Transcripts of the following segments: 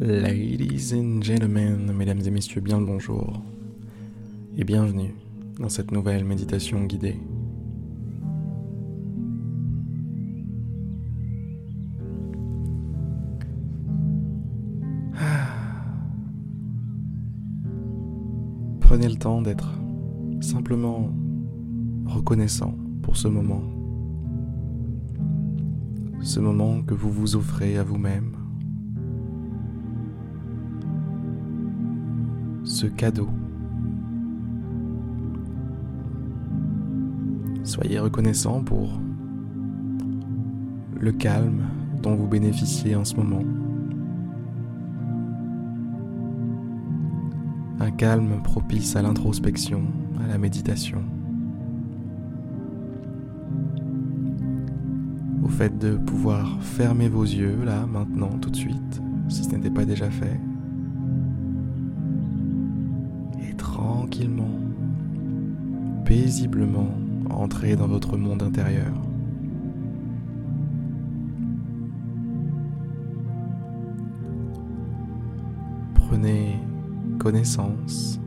Ladies and gentlemen, mesdames et messieurs, bien le bonjour et bienvenue dans cette nouvelle méditation guidée. Prenez le temps d'être simplement reconnaissant pour ce moment. Ce moment que vous vous offrez à vous-même. Cadeau. Soyez reconnaissant pour le calme dont vous bénéficiez en ce moment. Un calme propice à l'introspection, à la méditation. Au fait de pouvoir fermer vos yeux là, maintenant, tout de suite, si ce n'était pas déjà fait. Tranquillement, paisiblement, entrer dans votre monde intérieur. Prenez connaissance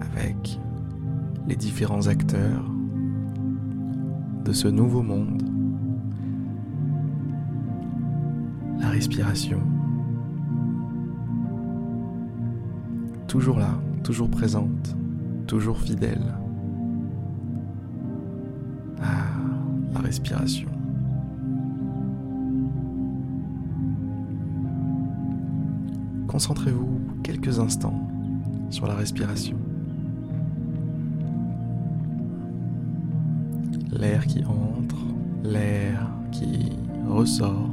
avec les différents acteurs de ce nouveau monde. La respiration. Toujours là, toujours présente, toujours fidèle. Ah, la respiration. Concentrez-vous quelques instants sur la respiration. L'air qui entre, l'air qui ressort.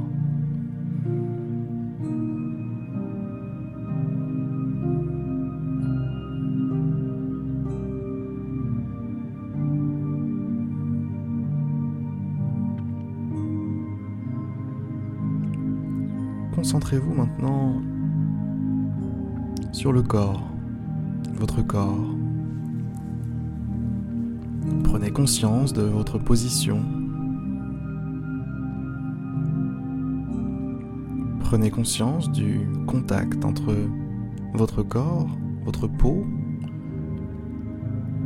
Concentrez-vous maintenant sur le corps, votre corps. Prenez conscience de votre position. Prenez conscience du contact entre votre corps, votre peau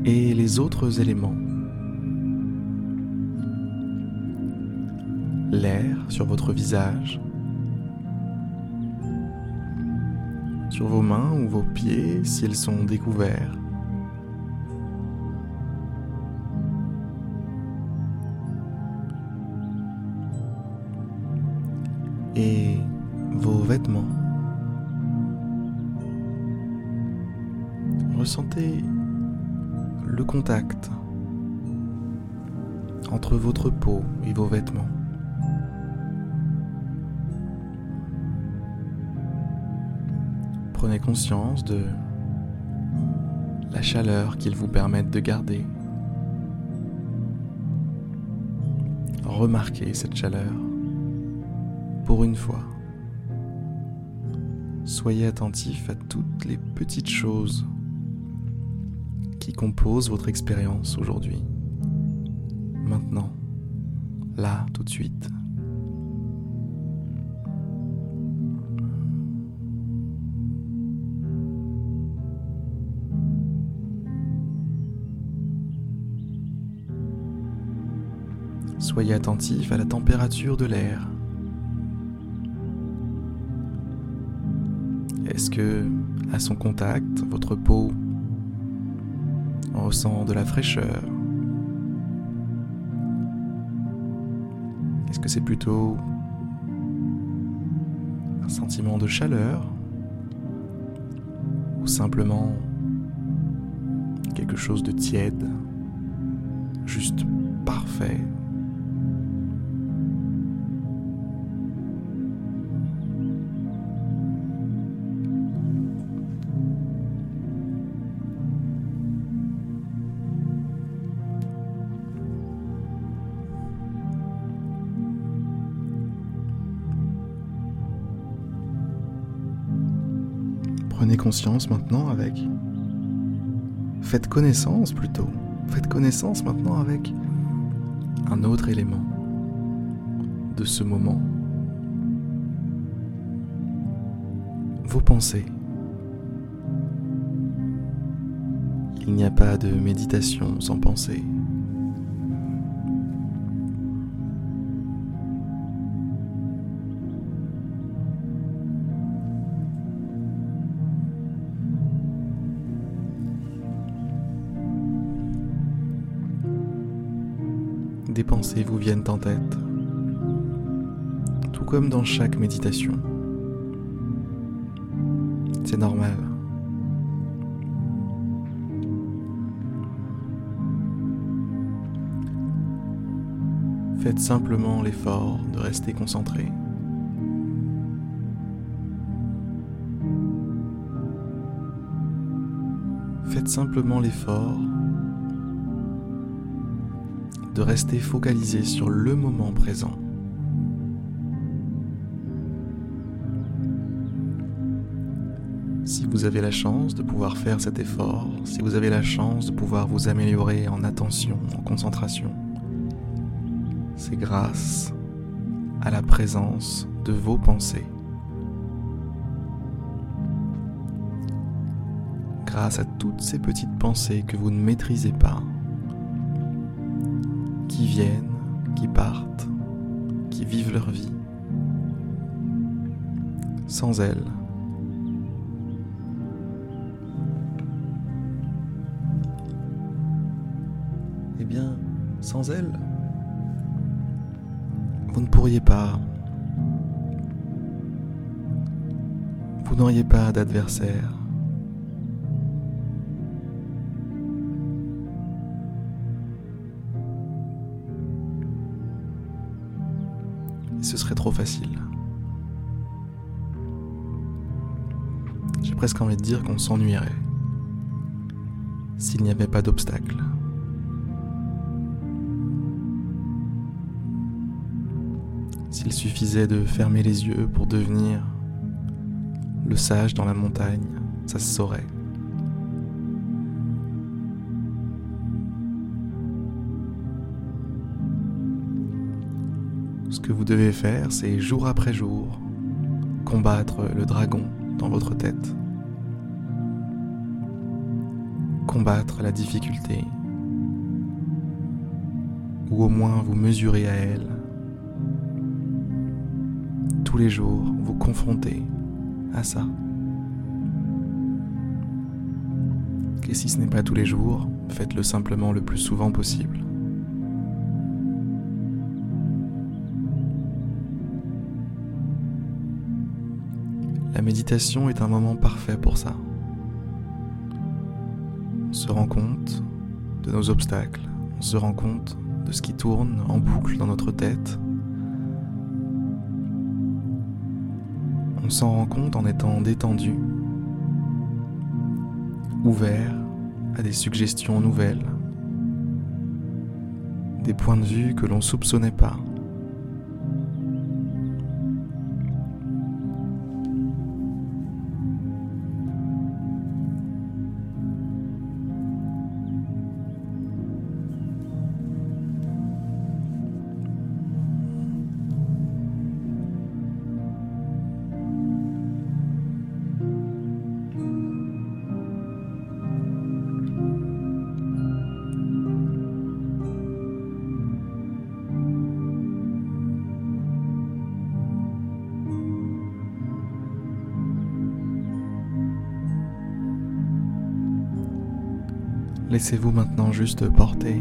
et les autres éléments. L'air sur votre visage, vos mains ou vos pieds s'ils sont découverts. Et vos vêtements. Ressentez le contact entre votre peau et vos vêtements. Prenez conscience de la chaleur qu'ils vous permettent de garder. Remarquez cette chaleur pour une fois. Soyez attentif à toutes les petites choses qui composent votre expérience aujourd'hui. Maintenant, là, tout de suite. Soyez attentif à la température de l'air. Est-ce que, à son contact, votre peau ressent de la fraîcheur? Est-ce que c'est plutôt un sentiment de chaleur? Ou simplement quelque chose de tiède, juste parfait? Conscience maintenant avec... Faites connaissance plutôt. Faites connaissance maintenant avec un autre élément de ce moment. vos pensées. Il n'y a pas de méditation sans pensée. Des pensées vous viennent en tête, tout comme dans chaque méditation. C'est normal. Faites simplement l'effort de rester concentré. Faites simplement l'effort de rester focalisé sur le moment présent. Si vous avez la chance de pouvoir faire cet effort, si vous avez la chance de pouvoir vous améliorer en attention, en concentration, c'est grâce à la présence de vos pensées. Grâce à toutes ces petites pensées que vous ne maîtrisez pas, qui viennent, qui partent, qui vivent leur vie. Sans elles, eh bien, sans elles, vous ne pourriez pas, vous n'auriez pas d'adversaire. Ce serait trop facile. J'ai presque envie de dire qu'on s'ennuierait s'il n'y avait pas d'obstacle. S'il suffisait de fermer les yeux pour devenir le sage dans la montagne, ça se saurait. Que vous devez faire, c'est jour après jour combattre le dragon dans votre tête. Combattre la difficulté. Ou au moins vous mesurer à elle tous les jours vous confrontez à ça. Et si ce n'est pas tous les jours, faites-le simplement le plus souvent possible. La méditation est un moment parfait pour ça. On se rend compte de nos obstacles, on se rend compte de ce qui tourne en boucle dans notre tête, On s'en rend compte en étant détendu, ouvert à des suggestions nouvelles, des points de vue que l'on soupçonnait pas. Laissez-vous maintenant juste porter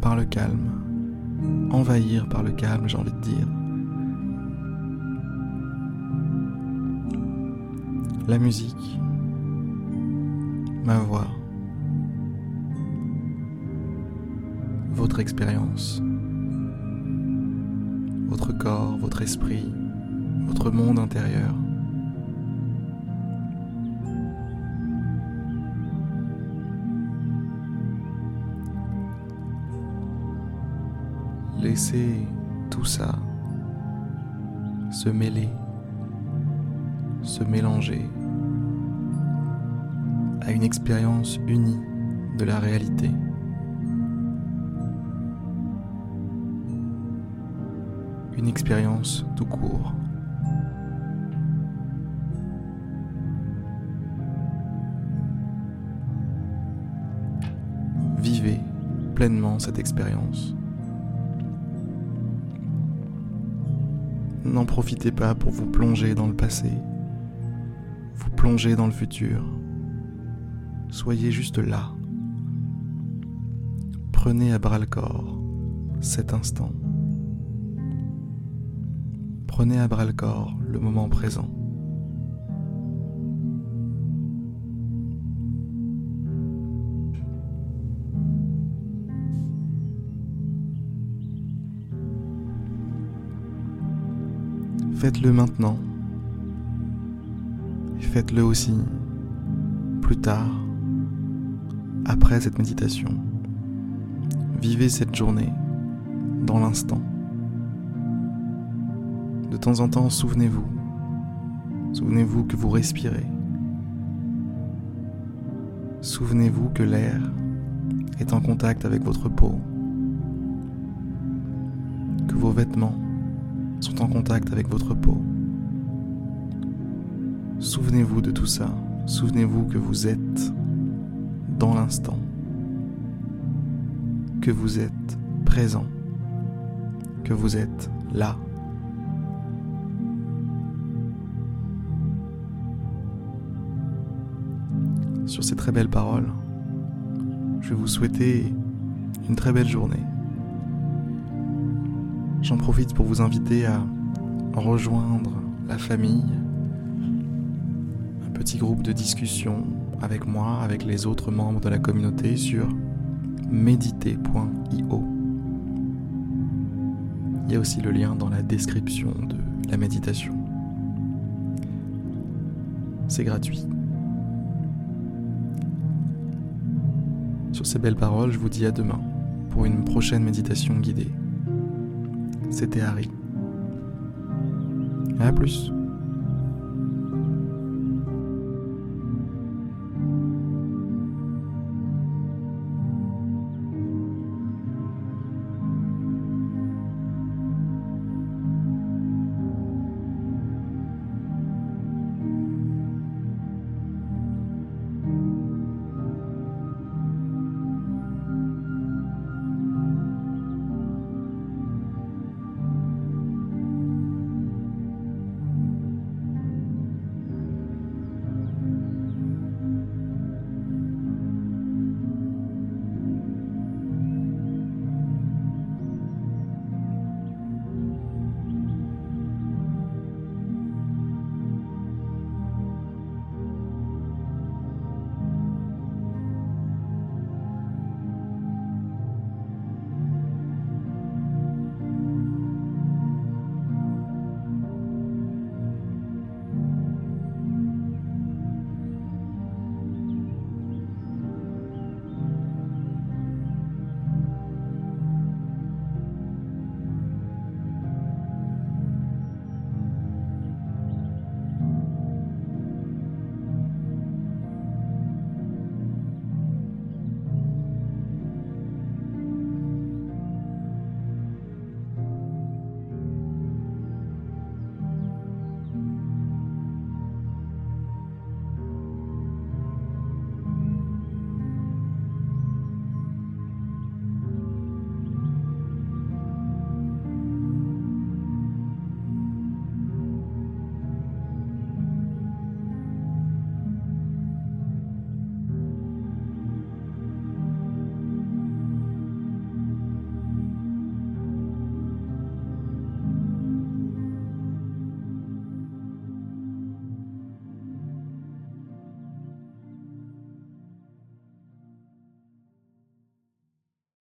par le calme, envahir par le calme, j'ai envie de dire. La musique, ma voix, votre expérience, votre corps, votre esprit, votre monde intérieur. laisser tout ça se mêler, se mélanger à une expérience unie de la réalité. Une expérience tout court. Vivez pleinement cette expérience. N'en profitez pas pour vous plonger dans le passé, vous plonger dans le futur. Soyez juste là. Prenez à bras le corps cet instant. Prenez à bras le corps le moment présent. Faites-le maintenant. Et faites-le aussi plus tard, après cette méditation. Vivez cette journée dans l'instant. De temps en temps, souvenez-vous. Souvenez-vous que vous respirez. Souvenez-vous que l'air est en contact avec votre peau. Que vos vêtements sont en contact avec votre peau. Souvenez-vous de tout ça. Souvenez-vous que vous êtes dans l'instant. Que vous êtes présent. Que vous êtes là. Sur ces très belles paroles, je vais vous souhaiter une très belle journée. J'en profite pour vous inviter à rejoindre la famille, un petit groupe de discussion avec moi, avec les autres membres de la communauté sur méditer.io. Il y a aussi le lien dans la description de la méditation. C'est gratuit. Sur ces belles paroles, je vous dis à demain pour une prochaine méditation guidée c'était Harry. A plus.